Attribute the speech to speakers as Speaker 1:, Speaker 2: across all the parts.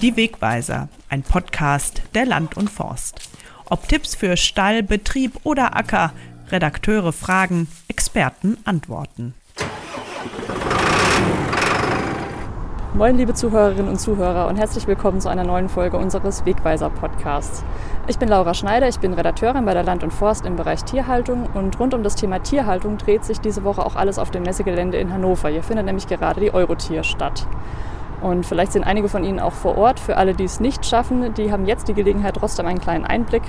Speaker 1: Die Wegweiser, ein Podcast der Land und Forst. Ob Tipps für Stall, Betrieb oder Acker, Redakteure fragen, Experten antworten.
Speaker 2: Moin, liebe Zuhörerinnen und Zuhörer und herzlich willkommen zu einer neuen Folge unseres Wegweiser-Podcasts. Ich bin Laura Schneider, ich bin Redakteurin bei der Land und Forst im Bereich Tierhaltung und rund um das Thema Tierhaltung dreht sich diese Woche auch alles auf dem Messegelände in Hannover. Hier findet nämlich gerade die Eurotier statt. Und vielleicht sind einige von Ihnen auch vor Ort. Für alle, die es nicht schaffen, die haben jetzt die Gelegenheit, trotzdem einen kleinen Einblick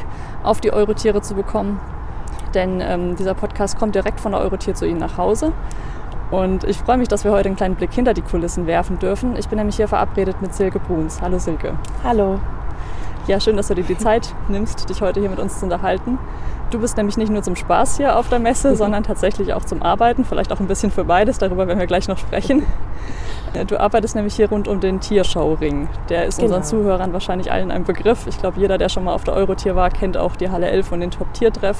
Speaker 2: auf die Eurotiere zu bekommen. Denn ähm, dieser Podcast kommt direkt von der Eurotier zu Ihnen nach Hause. Und ich freue mich, dass wir heute einen kleinen Blick hinter die Kulissen werfen dürfen. Ich bin nämlich hier verabredet mit Silke Bruns. Hallo Silke.
Speaker 3: Hallo.
Speaker 2: Ja, schön, dass du dir die Zeit nimmst, dich heute hier mit uns zu unterhalten. Du bist nämlich nicht nur zum Spaß hier auf der Messe, sondern tatsächlich auch zum Arbeiten, vielleicht auch ein bisschen für beides, darüber werden wir gleich noch sprechen. Du arbeitest nämlich hier rund um den Tierschauring. Der ist genau. unseren Zuhörern wahrscheinlich allen ein Begriff. Ich glaube, jeder, der schon mal auf der Eurotier war, kennt auch die Halle 11 und den Top-Tiertreff.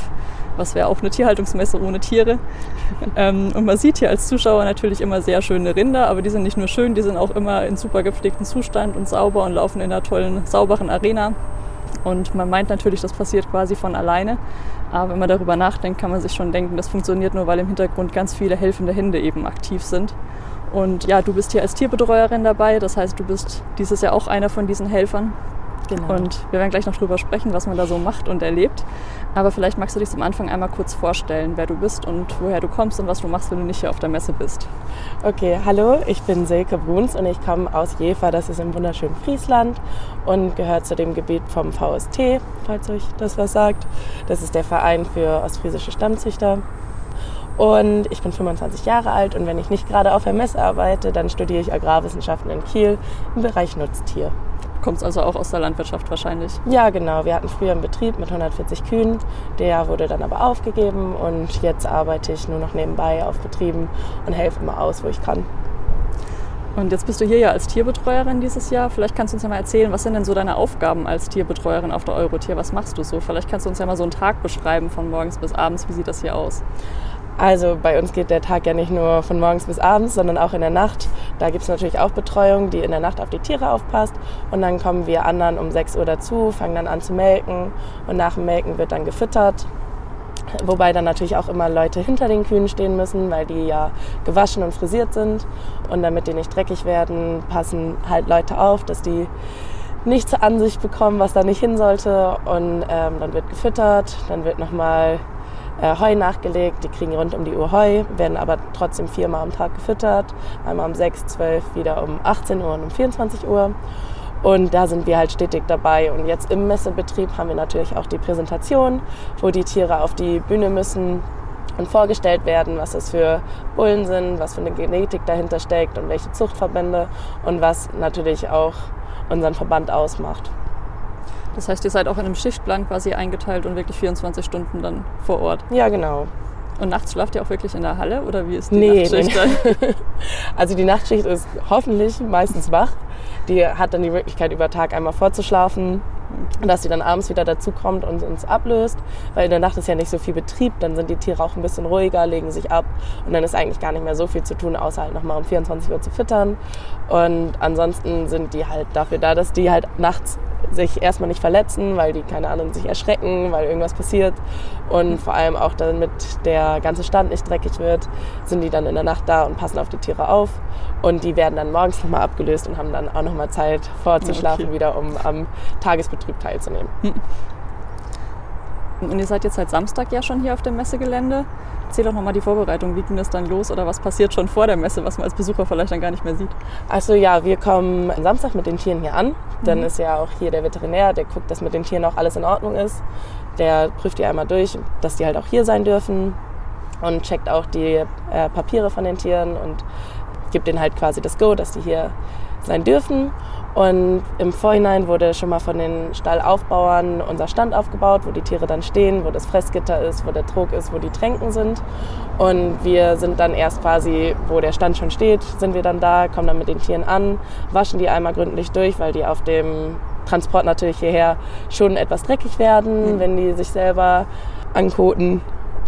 Speaker 2: Was wäre auch eine Tierhaltungsmesse ohne Tiere. ähm, und man sieht hier als Zuschauer natürlich immer sehr schöne Rinder, aber die sind nicht nur schön, die sind auch immer in super gepflegtem Zustand und sauber und laufen in einer tollen, sauberen Arena. Und man meint natürlich, das passiert quasi von alleine. Aber wenn man darüber nachdenkt, kann man sich schon denken, das funktioniert nur, weil im Hintergrund ganz viele helfende Hände eben aktiv sind. Und ja, du bist hier als Tierbetreuerin dabei, das heißt, du bist dieses Jahr auch einer von diesen Helfern. Genau. Und wir werden gleich noch drüber sprechen, was man da so macht und erlebt. Aber vielleicht magst du dich zum Anfang einmal kurz vorstellen, wer du bist und woher du kommst und was du machst, wenn du nicht hier auf der Messe bist.
Speaker 3: Okay, hallo, ich bin Silke Bruns und ich komme aus Jever, das ist im wunderschönen Friesland und gehört zu dem Gebiet vom VST, falls euch das was sagt. Das ist der Verein für ostfriesische Stammzüchter. Und ich bin 25 Jahre alt und wenn ich nicht gerade auf der Messe arbeite, dann studiere ich Agrarwissenschaften in Kiel im Bereich Nutztier.
Speaker 2: Du kommst also auch aus der Landwirtschaft wahrscheinlich?
Speaker 3: Ja, genau. Wir hatten früher einen Betrieb mit 140 Kühen. Der wurde dann aber aufgegeben und jetzt arbeite ich nur noch nebenbei auf Betrieben und helfe immer aus, wo ich kann.
Speaker 2: Und jetzt bist du hier ja als Tierbetreuerin dieses Jahr. Vielleicht kannst du uns ja mal erzählen, was sind denn so deine Aufgaben als Tierbetreuerin auf der Eurotier? Was machst du so? Vielleicht kannst du uns ja mal so einen Tag beschreiben von morgens bis abends. Wie sieht das hier aus?
Speaker 3: Also bei uns geht der Tag ja nicht nur von morgens bis abends, sondern auch in der Nacht. Da gibt es natürlich auch Betreuung, die in der Nacht auf die Tiere aufpasst. Und dann kommen wir anderen um 6 Uhr dazu, fangen dann an zu melken. Und nach dem Melken wird dann gefüttert. Wobei dann natürlich auch immer Leute hinter den Kühen stehen müssen, weil die ja gewaschen und frisiert sind. Und damit die nicht dreckig werden, passen halt Leute auf, dass die nicht zur Ansicht bekommen, was da nicht hin sollte. Und ähm, dann wird gefüttert, dann wird nochmal äh, Heu nachgelegt. Die kriegen rund um die Uhr Heu, werden aber trotzdem viermal am Tag gefüttert. Einmal um 6, 12, wieder um 18 Uhr und um 24 Uhr. Und da sind wir halt stetig dabei. Und jetzt im Messebetrieb haben wir natürlich auch die Präsentation, wo die Tiere auf die Bühne müssen und vorgestellt werden, was das für Bullen sind, was für eine Genetik dahinter steckt und welche Zuchtverbände und was natürlich auch unseren Verband ausmacht.
Speaker 2: Das heißt, ihr seid auch in einem Schichtplan quasi eingeteilt und wirklich 24 Stunden dann vor Ort.
Speaker 3: Ja, genau.
Speaker 2: Und nachts schlaft ihr auch wirklich in der Halle oder wie ist die
Speaker 3: nee,
Speaker 2: Nachtschicht?
Speaker 3: Nee. also die Nachtschicht ist hoffentlich meistens wach. Die hat dann die Möglichkeit, über Tag einmal vorzuschlafen, dass sie dann abends wieder dazukommt und uns ablöst. Weil in der Nacht ist ja nicht so viel Betrieb, dann sind die Tiere auch ein bisschen ruhiger, legen sich ab und dann ist eigentlich gar nicht mehr so viel zu tun, außer halt nochmal um 24 Uhr zu füttern. Und ansonsten sind die halt dafür da, dass die halt nachts sich erstmal nicht verletzen, weil die, keine Ahnung, sich erschrecken, weil irgendwas passiert. Und vor allem auch damit der ganze Stand nicht dreckig wird, sind die dann in der Nacht da und passen auf die Tiere auf. Und die werden dann morgens nochmal abgelöst und haben dann auch nochmal Zeit vorzuschlafen, okay. wieder um am Tagesbetrieb teilzunehmen.
Speaker 2: Und ihr seid jetzt seit Samstag ja schon hier auf dem Messegelände. Erzähl doch nochmal die Vorbereitung. Wie ging das dann los oder was passiert schon vor der Messe, was man als Besucher vielleicht dann gar nicht mehr sieht?
Speaker 3: Also ja, wir kommen am Samstag mit den Tieren hier an. Dann mhm. ist ja auch hier der Veterinär, der guckt, dass mit den Tieren auch alles in Ordnung ist. Der prüft die einmal durch, dass die halt auch hier sein dürfen und checkt auch die äh, Papiere von den Tieren und gibt denen halt quasi das Go, dass die hier sein dürfen. Und im Vorhinein wurde schon mal von den Stallaufbauern unser Stand aufgebaut, wo die Tiere dann stehen, wo das Fressgitter ist, wo der Trog ist, wo die Tränken sind. Und wir sind dann erst quasi, wo der Stand schon steht, sind wir dann da, kommen dann mit den Tieren an, waschen die einmal gründlich durch, weil die auf dem Transport natürlich hierher schon etwas dreckig werden, mhm. wenn die sich selber ankoten.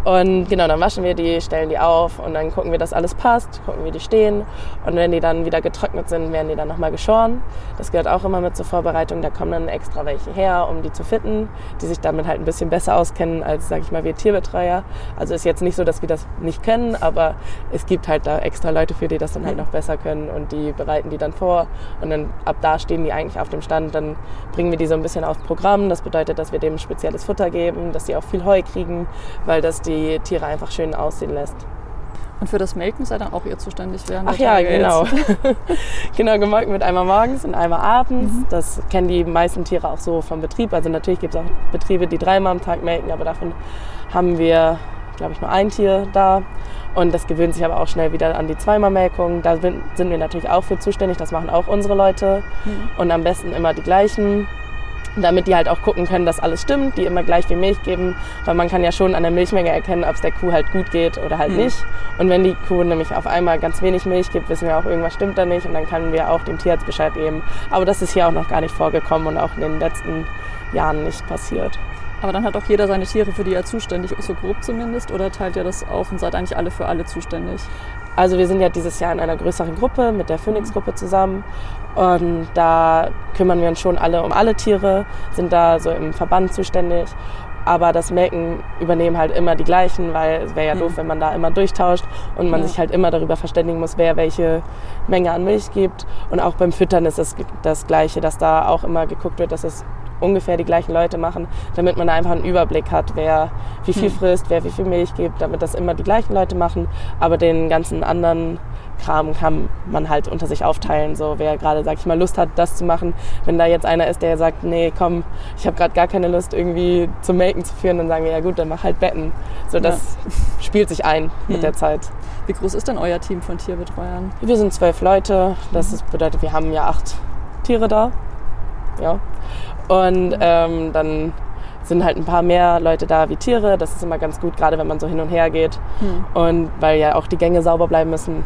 Speaker 3: Und genau, dann waschen wir die, stellen die auf und dann gucken wir, dass alles passt, gucken, wie die stehen. Und wenn die dann wieder getrocknet sind, werden die dann nochmal geschoren. Das gehört auch immer mit zur Vorbereitung. Da kommen dann extra welche her, um die zu fitten, die sich damit halt ein bisschen besser auskennen als, sag ich mal, wir Tierbetreuer. Also ist jetzt nicht so, dass wir das nicht können, aber es gibt halt da extra Leute für, die das dann halt noch besser können und die bereiten die dann vor. Und dann ab da stehen die eigentlich auf dem Stand. Dann bringen wir die so ein bisschen auf Programm. Das bedeutet, dass wir dem spezielles Futter geben, dass sie auch viel Heu kriegen, weil das die die Tiere einfach schön aussehen lässt.
Speaker 2: Und für das Melken seid dann auch ihr zuständig während
Speaker 3: Ach ja, genau. genau, gemolken wird einmal morgens und einmal abends. Mhm. Das kennen die meisten Tiere auch so vom Betrieb. Also natürlich gibt es auch Betriebe, die dreimal am Tag melken, aber davon haben wir, glaube ich, nur ein Tier da. Und das gewöhnt sich aber auch schnell wieder an die Zweimalmelkung. Da sind wir natürlich auch für zuständig. Das machen auch unsere Leute. Mhm. Und am besten immer die gleichen damit die halt auch gucken können, dass alles stimmt, die immer gleich viel Milch geben, weil man kann ja schon an der Milchmenge erkennen, ob es der Kuh halt gut geht oder halt mhm. nicht. Und wenn die Kuh nämlich auf einmal ganz wenig Milch gibt, wissen wir auch, irgendwas stimmt da nicht und dann können wir auch dem Tierarzt Bescheid geben. Aber das ist hier auch noch gar nicht vorgekommen und auch in den letzten Jahren nicht passiert.
Speaker 2: Aber dann hat auch jeder seine Tiere, für die er zuständig ist, so grob zumindest, oder teilt ihr das auf und seid eigentlich alle für alle zuständig?
Speaker 3: Also wir sind ja dieses Jahr in einer größeren Gruppe mit der Phoenix-Gruppe zusammen und da kümmern wir uns schon alle um alle Tiere, sind da so im Verband zuständig. Aber das Melken übernehmen halt immer die gleichen, weil es wäre ja doof, mhm. wenn man da immer durchtauscht und man ja. sich halt immer darüber verständigen muss, wer welche Menge an Milch gibt. Und auch beim Füttern ist es das Gleiche, dass da auch immer geguckt wird, dass es ungefähr die gleichen Leute machen, damit man einfach einen Überblick hat, wer wie viel hm. frisst, wer wie viel Milch gibt, damit das immer die gleichen Leute machen. Aber den ganzen anderen Kram kann man halt unter sich aufteilen. So, wer gerade, sag ich mal, Lust hat, das zu machen. Wenn da jetzt einer ist, der sagt, nee, komm, ich habe gerade gar keine Lust, irgendwie zum Melken zu führen, dann sagen wir, ja gut, dann mach halt Betten. So, das ja. spielt sich ein hm. mit der Zeit.
Speaker 2: Wie groß ist denn euer Team von Tierbetreuern?
Speaker 3: Wir sind zwölf Leute. Das mhm. bedeutet, wir haben ja acht Tiere da. Ja. Und ähm, dann sind halt ein paar mehr Leute da wie Tiere. Das ist immer ganz gut, gerade wenn man so hin und her geht. Hm. Und weil ja auch die Gänge sauber bleiben müssen.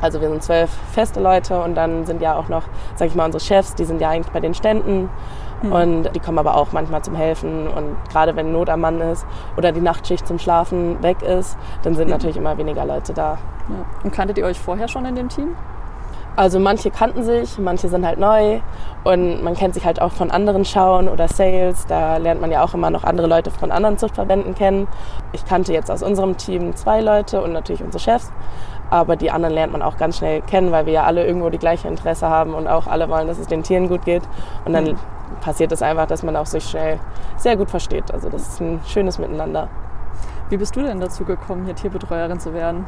Speaker 3: Also wir sind zwölf feste Leute und dann sind ja auch noch, sag ich mal, unsere Chefs, die sind ja eigentlich bei den Ständen. Hm. Und die kommen aber auch manchmal zum Helfen. Und gerade wenn Not am Mann ist oder die Nachtschicht zum Schlafen weg ist, dann sind hm. natürlich immer weniger Leute da.
Speaker 2: Ja. Und kanntet ihr euch vorher schon in dem Team?
Speaker 3: Also manche kannten sich, manche sind halt neu und man kennt sich halt auch von anderen Schauen oder Sales. Da lernt man ja auch immer noch andere Leute von anderen Zuchtverbänden kennen. Ich kannte jetzt aus unserem Team zwei Leute und natürlich unsere Chefs. Aber die anderen lernt man auch ganz schnell kennen, weil wir ja alle irgendwo die gleiche Interesse haben und auch alle wollen, dass es den Tieren gut geht. Und dann passiert es das einfach, dass man auch sich schnell sehr gut versteht. Also das ist ein schönes Miteinander.
Speaker 2: Wie bist du denn dazu gekommen, hier Tierbetreuerin zu werden?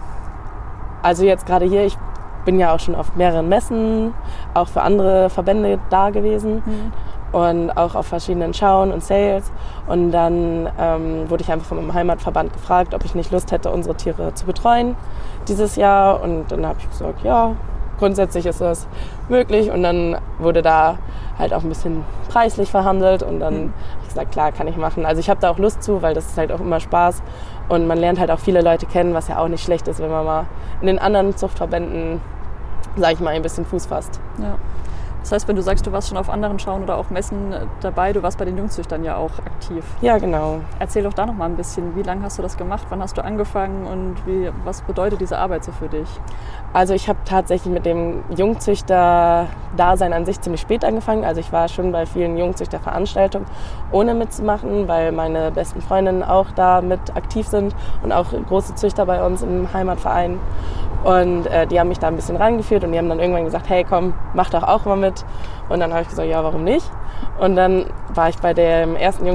Speaker 3: Also jetzt gerade hier, ich bin ja auch schon auf mehreren Messen, auch für andere Verbände da gewesen. Mhm. Und auch auf verschiedenen Schauen und Sales. Und dann ähm, wurde ich einfach von meinem Heimatverband gefragt, ob ich nicht Lust hätte, unsere Tiere zu betreuen dieses Jahr. Und dann habe ich gesagt, ja, grundsätzlich ist das möglich. Und dann wurde da halt auch ein bisschen preislich verhandelt. Und dann mhm. Gesagt, klar, kann ich machen. Also ich habe da auch Lust zu, weil das ist halt auch immer Spaß. Und man lernt halt auch viele Leute kennen, was ja auch nicht schlecht ist, wenn man mal in den anderen Zuchtverbänden sage ich mal, ein bisschen Fuß fasst.
Speaker 2: Ja. Das heißt, wenn du sagst, du warst schon auf anderen Schauen oder auch Messen dabei, du warst bei den Jungzüchtern ja auch aktiv.
Speaker 3: Ja, genau.
Speaker 2: Erzähl doch da noch mal ein bisschen. Wie lange hast du das gemacht? Wann hast du angefangen und wie, was bedeutet diese Arbeit so für dich?
Speaker 3: Also ich habe tatsächlich mit dem Jungzüchter-Dasein an sich ziemlich spät angefangen. Also ich war schon bei vielen Jungzüchterveranstaltungen, ohne mitzumachen, weil meine besten Freundinnen auch da mit aktiv sind und auch große Züchter bei uns im Heimatverein. Und äh, die haben mich da ein bisschen reingeführt und die haben dann irgendwann gesagt, hey komm, mach doch auch mal mit. Und dann habe ich gesagt, ja, warum nicht? Und dann war ich bei dem ersten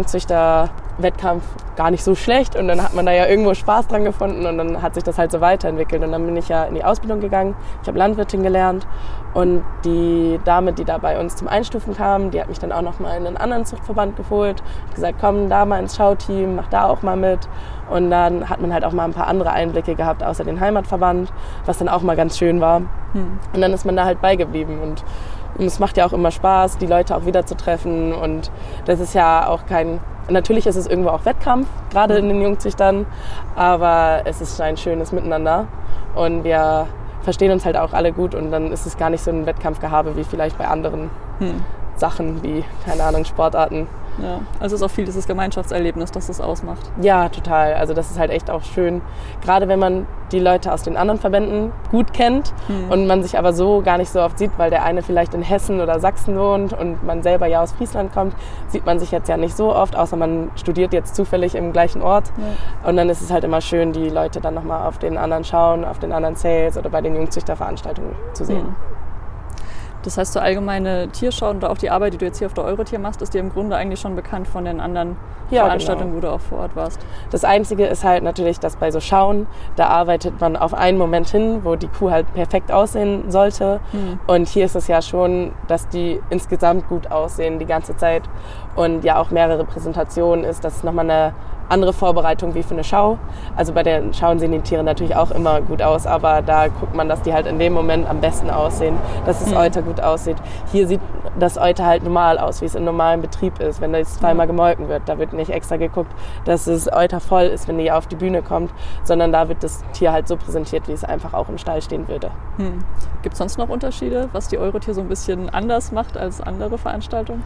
Speaker 3: Jungzüchter-Wettkampf gar nicht so schlecht und dann hat man da ja irgendwo Spaß dran gefunden und dann hat sich das halt so weiterentwickelt. Und dann bin ich ja in die Ausbildung gegangen, ich habe Landwirtin gelernt und die Dame, die da bei uns zum Einstufen kam, die hat mich dann auch noch mal in einen anderen Zuchtverband geholt, hat gesagt, komm da mal ins Schauteam, mach da auch mal mit. Und dann hat man halt auch mal ein paar andere Einblicke gehabt, außer den Heimatverband, was dann auch mal ganz schön war. Hm. Und dann ist man da halt beigeblieben. Und, und es macht ja auch immer Spaß, die Leute auch wieder zu treffen. Und das ist ja auch kein. Natürlich ist es irgendwo auch Wettkampf, gerade in den Jungzüchtern, aber es ist ein schönes Miteinander. Und wir verstehen uns halt auch alle gut und dann ist es gar nicht so ein Wettkampfgehabe wie vielleicht bei anderen hm. Sachen wie, keine Ahnung, Sportarten.
Speaker 2: Ja, also es ist auch viel dieses Gemeinschaftserlebnis, das es ausmacht.
Speaker 3: Ja, total. Also das ist halt echt auch schön, gerade wenn man die Leute aus den anderen Verbänden gut kennt mhm. und man sich aber so gar nicht so oft sieht, weil der eine vielleicht in Hessen oder Sachsen wohnt und man selber ja aus Friesland kommt, sieht man sich jetzt ja nicht so oft, außer man studiert jetzt zufällig im gleichen Ort. Ja. Und dann ist es halt immer schön, die Leute dann nochmal auf den anderen schauen, auf den anderen Sales oder bei den Jungzüchterveranstaltungen zu sehen. Mhm.
Speaker 2: Das heißt, so allgemeine Tierschauen oder auch die Arbeit, die du jetzt hier auf der Eurotier machst, ist dir im Grunde eigentlich schon bekannt von den anderen ja, Veranstaltungen, genau. wo du auch vor Ort warst.
Speaker 3: Das Einzige ist halt natürlich, dass bei so Schauen, da arbeitet man auf einen Moment hin, wo die Kuh halt perfekt aussehen sollte. Hm. Und hier ist es ja schon, dass die insgesamt gut aussehen die ganze Zeit. Und ja auch mehrere Präsentationen ist, dass es nochmal eine andere Vorbereitung wie für eine Schau. Also bei den Schauen sehen die Tiere natürlich auch immer gut aus, aber da guckt man, dass die halt in dem Moment am besten aussehen, dass das mhm. Euter gut aussieht. Hier sieht das Euter halt normal aus, wie es in normalem Betrieb ist, wenn das zweimal gemolken wird. Da wird nicht extra geguckt, dass das Euter voll ist, wenn die auf die Bühne kommt, sondern da wird das Tier halt so präsentiert, wie es einfach auch im Stall stehen würde.
Speaker 2: Hm. Gibt es sonst noch Unterschiede, was die Eurotier so ein bisschen anders macht als andere Veranstaltungen?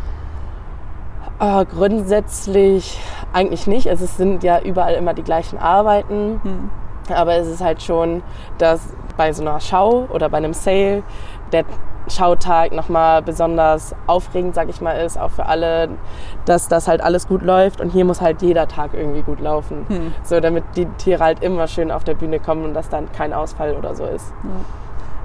Speaker 3: Oh, grundsätzlich eigentlich nicht. Also es sind ja überall immer die gleichen Arbeiten. Hm. Aber es ist halt schon, dass bei so einer Schau oder bei einem Sale der Schautag nochmal besonders aufregend, sag ich mal, ist, auch für alle, dass das halt alles gut läuft. Und hier muss halt jeder Tag irgendwie gut laufen. Hm. So, damit die Tiere halt immer schön auf der Bühne kommen und dass dann kein Ausfall oder so ist. Ja.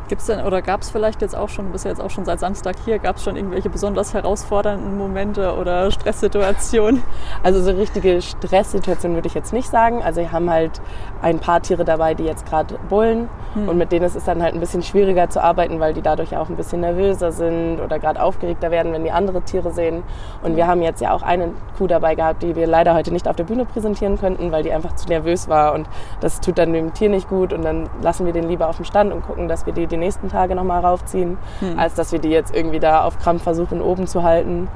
Speaker 2: Gibt es denn oder gab es vielleicht jetzt auch schon, bist ja jetzt auch schon seit Samstag hier, gab es schon irgendwelche besonders herausfordernden Momente oder Stresssituationen?
Speaker 3: Also so richtige Stresssituationen würde ich jetzt nicht sagen. Also wir haben halt ein paar Tiere dabei, die jetzt gerade bullen hm. und mit denen ist es dann halt ein bisschen schwieriger zu arbeiten, weil die dadurch auch ein bisschen nervöser sind oder gerade aufgeregter werden, wenn die andere Tiere sehen. Und wir haben jetzt ja auch eine Kuh dabei gehabt, die wir leider heute nicht auf der Bühne präsentieren könnten, weil die einfach zu nervös war und das tut dann dem Tier nicht gut und dann lassen wir den lieber auf dem Stand und gucken, dass wir die die nächsten Tage nochmal raufziehen, hm. als dass wir die jetzt irgendwie da auf Krampf versuchen oben zu halten.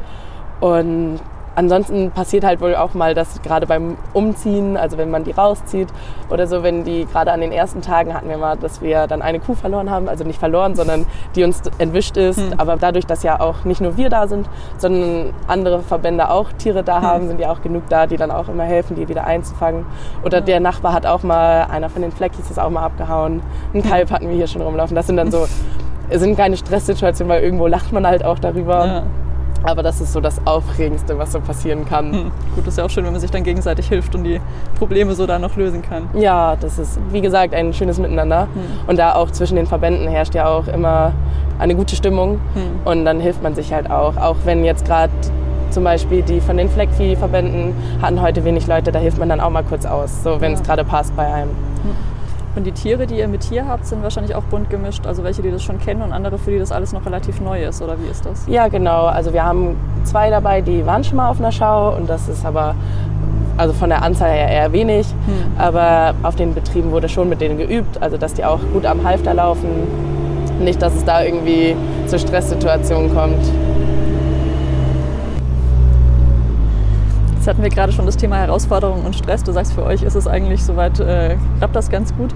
Speaker 3: Und ansonsten passiert halt wohl auch mal, dass gerade beim Umziehen, also wenn man die rauszieht oder so, wenn die gerade an den ersten Tagen hatten wir mal, dass wir dann eine Kuh verloren haben, also nicht verloren, sondern die uns entwischt ist. Hm. Aber dadurch, dass ja auch nicht nur wir da sind, sondern andere Verbände auch Tiere da hm. haben, sind ja auch genug da, die dann auch immer helfen, die wieder einzufangen. Oder ja. der Nachbar hat auch mal, einer von den Fleckis ist auch mal abgehauen. Ein Kalb hatten wir hier schon rumlaufen. Das sind dann so, sind keine Stresssituationen, weil irgendwo lacht man halt auch darüber. Ja. Aber das ist so das Aufregendste, was so passieren kann. Hm.
Speaker 2: Gut, das ist ja auch schön, wenn man sich dann gegenseitig hilft und die Probleme so da noch lösen kann.
Speaker 3: Ja, das ist, wie gesagt, ein schönes Miteinander. Hm. Und da auch zwischen den Verbänden herrscht ja auch immer eine gute Stimmung. Hm. Und dann hilft man sich halt auch. Auch wenn jetzt gerade zum Beispiel die von den Fleckvieh-Verbänden hatten heute wenig Leute, da hilft man dann auch mal kurz aus, so wenn ja. es gerade passt bei einem.
Speaker 2: Und die Tiere, die ihr mit hier habt, sind wahrscheinlich auch bunt gemischt. Also welche, die das schon kennen und andere, für die das alles noch relativ neu ist. Oder wie ist das?
Speaker 3: Ja, genau. Also wir haben zwei dabei, die waren schon mal auf einer Schau. Und das ist aber also von der Anzahl her eher wenig. Hm. Aber auf den Betrieben wurde schon mit denen geübt. Also dass die auch gut am Halfter laufen. Nicht, dass es da irgendwie zu Stresssituationen kommt.
Speaker 2: Jetzt hatten wir gerade schon das Thema Herausforderungen und Stress. Du sagst, für euch ist es eigentlich soweit, äh, klappt das ganz gut.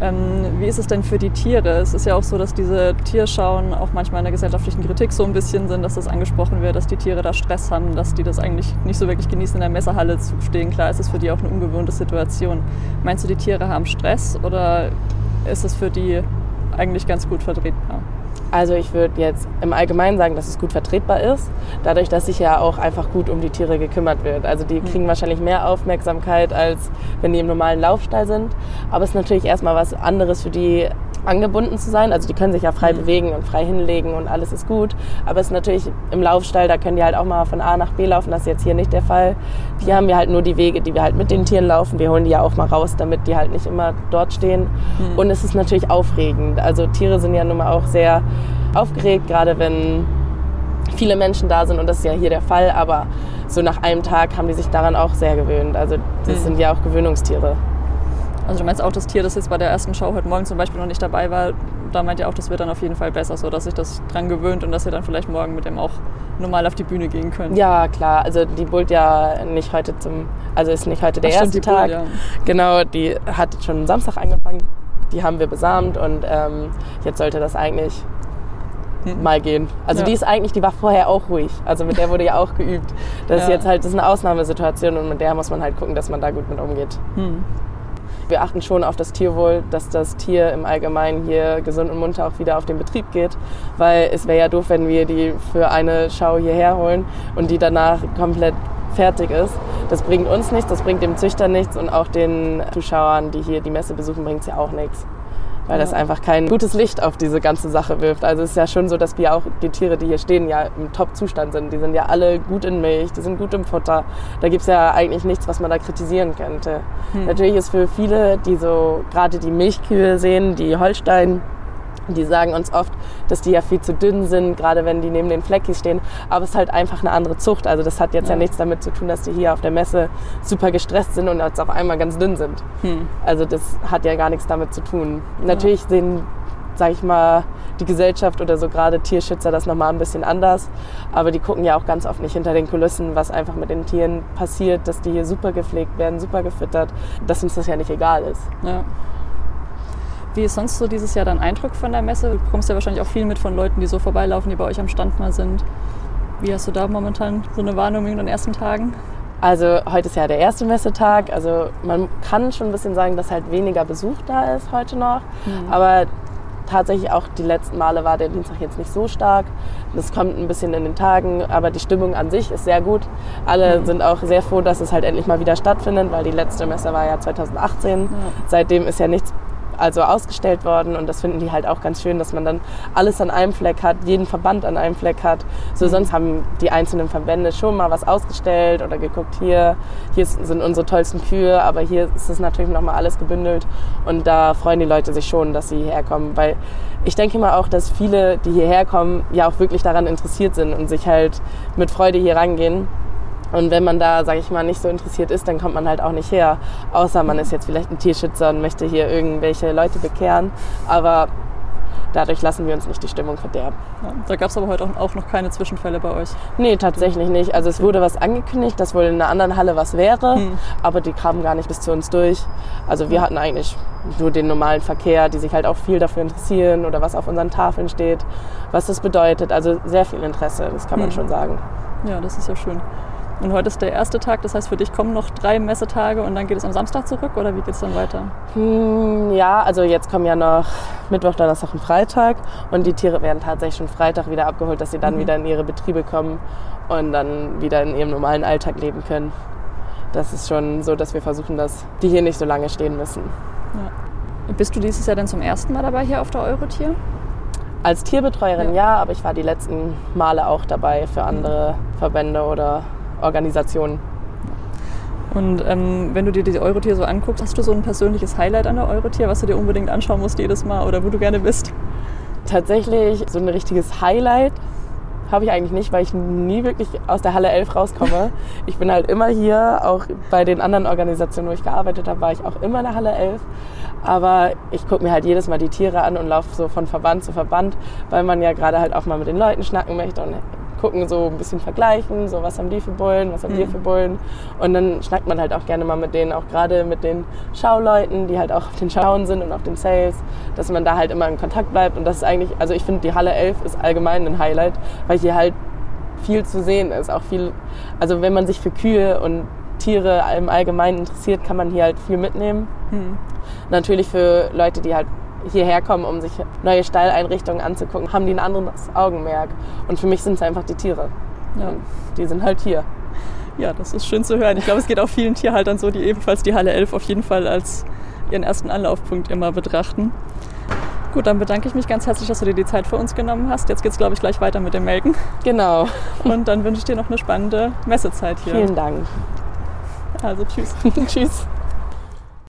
Speaker 2: Ähm, wie ist es denn für die Tiere? Es ist ja auch so, dass diese Tierschauen auch manchmal in der gesellschaftlichen Kritik so ein bisschen sind, dass das angesprochen wird, dass die Tiere da Stress haben, dass die das eigentlich nicht so wirklich genießen, in der Messerhalle zu stehen. Klar ist es für die auch eine ungewohnte Situation. Meinst du, die Tiere haben Stress oder ist es für die eigentlich ganz gut vertretbar?
Speaker 3: Also ich würde jetzt im Allgemeinen sagen, dass es gut vertretbar ist, dadurch, dass sich ja auch einfach gut um die Tiere gekümmert wird. Also die kriegen wahrscheinlich mehr Aufmerksamkeit, als wenn die im normalen Laufstall sind. Aber es ist natürlich erstmal was anderes für die angebunden zu sein. Also die können sich ja frei mhm. bewegen und frei hinlegen und alles ist gut. Aber es ist natürlich im Laufstall, da können die halt auch mal von A nach B laufen. Das ist jetzt hier nicht der Fall. Hier haben wir halt nur die Wege, die wir halt mit den Tieren laufen. Wir holen die ja auch mal raus, damit die halt nicht immer dort stehen. Mhm. Und es ist natürlich aufregend. Also Tiere sind ja nun mal auch sehr aufgeregt, gerade wenn viele Menschen da sind und das ist ja hier der Fall. Aber so nach einem Tag haben die sich daran auch sehr gewöhnt. Also das mhm. sind ja auch Gewöhnungstiere.
Speaker 2: Also du meinst auch das Tier, das jetzt bei der ersten Show heute Morgen zum Beispiel noch nicht dabei war, da meint ihr auch, das wird dann auf jeden Fall besser, so dass sich das dran gewöhnt und dass ihr dann vielleicht morgen mit dem auch normal auf die Bühne gehen könnt.
Speaker 3: Ja, klar. Also die bullt ja nicht heute zum, also ist nicht heute der Ach, erste stimmt, Tag. Bullt, ja. Genau, die hat schon Samstag angefangen. Die haben wir besamt und ähm, jetzt sollte das eigentlich hm. mal gehen. Also
Speaker 2: Ja.
Speaker 3: die ist eigentlich, die war vorher auch ruhig. Also mit der wurde ja auch geübt. Das ist
Speaker 2: Ja.
Speaker 3: jetzt halt, das ist eine Ausnahmesituation und mit der muss man halt gucken, dass man da gut mit umgeht.
Speaker 2: Hm.
Speaker 3: Wir achten schon auf das Tierwohl, dass das Tier im Allgemeinen hier gesund und munter auch wieder auf den Betrieb geht. Weil es wäre ja doof, wenn wir die für eine Schau hierher holen und die danach komplett fertig ist. Das bringt uns nichts, das bringt dem Züchter nichts und auch den Zuschauern, die hier die Messe besuchen, bringt es ja auch nichts. Weil das einfach kein gutes Licht auf diese ganze Sache wirft. Also es ist ja schon so, dass wir auch die Tiere, die hier stehen, ja im Top-Zustand sind. Die sind ja alle gut in Milch, die sind gut im Futter. Da gibt es ja eigentlich nichts, was man da kritisieren könnte. Natürlich ist für viele, die so gerade die Milchkühe sehen, die Holstein, die sagen uns oft, dass die ja viel zu dünn sind, gerade wenn die neben den Fleckis stehen. Aber es ist halt einfach eine andere Zucht. Also das hat jetzt ja,
Speaker 2: Ja.
Speaker 3: nichts damit zu tun, dass die hier auf der Messe super gestresst sind und jetzt auf einmal ganz dünn sind.
Speaker 2: Hm.
Speaker 3: Also das hat ja gar nichts damit zu tun. Natürlich sehen, sag ich mal, die Gesellschaft oder so gerade Tierschützer das nochmal ein bisschen anders. Aber die gucken ja auch ganz oft nicht hinter den Kulissen, was einfach mit den Tieren passiert, dass die hier super gepflegt werden, super gefüttert, dass uns das ja nicht egal ist.
Speaker 2: Ja. Wie ist sonst so dieses Jahr dein Eindruck von der Messe? Du bekommst ja wahrscheinlich auch viel mit von Leuten, die so vorbeilaufen, die bei euch am Stand mal sind. Wie hast du da momentan so eine Wahrnehmung in den ersten Tagen?
Speaker 3: Also heute ist ja der erste Messetag. Also man kann schon ein bisschen sagen, dass halt weniger Besuch da ist heute noch. Aber tatsächlich auch die letzten Male war der Dienstag jetzt nicht so stark. Das kommt ein bisschen in den Tagen, aber die Stimmung an sich ist sehr gut. Alle sind auch sehr froh, dass es halt endlich mal wieder stattfindet, weil die letzte Messe war ja 2018. Seitdem ist ja nichts also ausgestellt worden und das finden die halt auch ganz schön, dass man dann alles an einem Fleck hat, jeden Verband an einem Fleck hat. So sonst haben die einzelnen Verbände schon mal was ausgestellt oder geguckt, hier, hier sind unsere tollsten Kühe, aber hier ist es natürlich nochmal alles gebündelt und da freuen die Leute sich schon, dass sie hierher kommen, weil ich denke mal auch, dass viele, die hierher kommen, ja auch wirklich daran interessiert sind und sich halt mit Freude hier rangehen. Und wenn man da, sage ich mal, nicht so interessiert ist, dann kommt man halt auch nicht her. Außer man ist jetzt vielleicht ein Tierschützer und möchte hier irgendwelche Leute bekehren. Aber dadurch lassen wir uns nicht die Stimmung verderben.
Speaker 2: Ja, da gab es aber heute auch, noch keine Zwischenfälle bei euch.
Speaker 3: Nee, tatsächlich nicht. Also es wurde was angekündigt, dass wohl in einer anderen Halle was wäre, aber die kamen gar nicht bis zu uns durch. Also wir hatten eigentlich nur den normalen Verkehr, die sich halt auch viel dafür interessieren oder was auf unseren Tafeln steht, was das bedeutet. Also sehr viel Interesse, das kann man
Speaker 2: Hm.
Speaker 3: schon sagen.
Speaker 2: Ja, das ist ja schön. Und heute ist der erste Tag, das heißt für dich kommen noch drei Messetage und dann geht es am Samstag zurück oder wie geht es dann weiter?
Speaker 3: Hm, ja, also jetzt kommen ja noch Mittwoch, Donnerstag und Freitag und die Tiere werden tatsächlich schon Freitag wieder abgeholt, dass sie dann wieder in ihre Betriebe kommen und dann wieder in ihrem normalen Alltag leben können. Das ist schon so, dass wir versuchen, dass die hier nicht so lange stehen müssen.
Speaker 2: Bist du dieses Jahr denn zum ersten Mal dabei hier auf der Eurotier?
Speaker 3: Als Tierbetreuerin
Speaker 2: Ja.
Speaker 3: ja, aber ich war die letzten Male auch dabei für andere Verbände oder Organisationen.
Speaker 2: Und ähm, wenn du dir die Eurotier so anguckst, hast du so ein persönliches Highlight an der Eurotier, was du dir unbedingt anschauen musst jedes Mal oder wo du gerne bist?
Speaker 3: Tatsächlich so ein richtiges Highlight habe ich eigentlich nicht, weil ich nie wirklich aus der Halle 11 rauskomme. Ich bin halt immer hier, auch bei den anderen Organisationen, wo ich gearbeitet habe, war ich auch immer in der Halle 11. Aber ich gucke mir halt jedes Mal die Tiere an und laufe so von Verband zu Verband, weil man ja gerade halt auch mal mit den Leuten schnacken möchte und gucken, so ein bisschen vergleichen, so was haben die für Bullen, was haben wir für Bullen. Und dann schnackt man halt auch gerne mal mit denen, auch gerade mit den Schauleuten, die halt auch auf den Schauen sind und auf den Sales, dass man da halt immer in Kontakt bleibt. Und das ist eigentlich, also ich finde, die Halle 11 ist allgemein ein Highlight, weil hier halt viel zu sehen ist. Auch viel, also wenn man sich für Kühe und Tiere im Allgemeinen interessiert, kann man hier halt viel mitnehmen. Natürlich für Leute, die halt hierher kommen, um sich neue Stalleinrichtungen anzugucken, haben die ein anderes Augenmerk. Und für mich sind es einfach die Tiere.
Speaker 2: Ja.
Speaker 3: Die sind halt hier.
Speaker 2: ja, das ist schön zu hören. Ich glaube, es geht auch vielen Tierhaltern so, die ebenfalls die Halle 11 auf jeden Fall als ihren ersten Anlaufpunkt immer betrachten. Gut, dann bedanke ich mich ganz herzlich, dass du dir die Zeit für uns genommen hast. Jetzt geht es, glaube ich, gleich weiter mit dem Melken.
Speaker 3: Genau.
Speaker 2: Und dann wünsche ich dir noch eine spannende Messezeit hier.
Speaker 3: Vielen Dank.
Speaker 2: Also tschüss.
Speaker 3: Tschüss.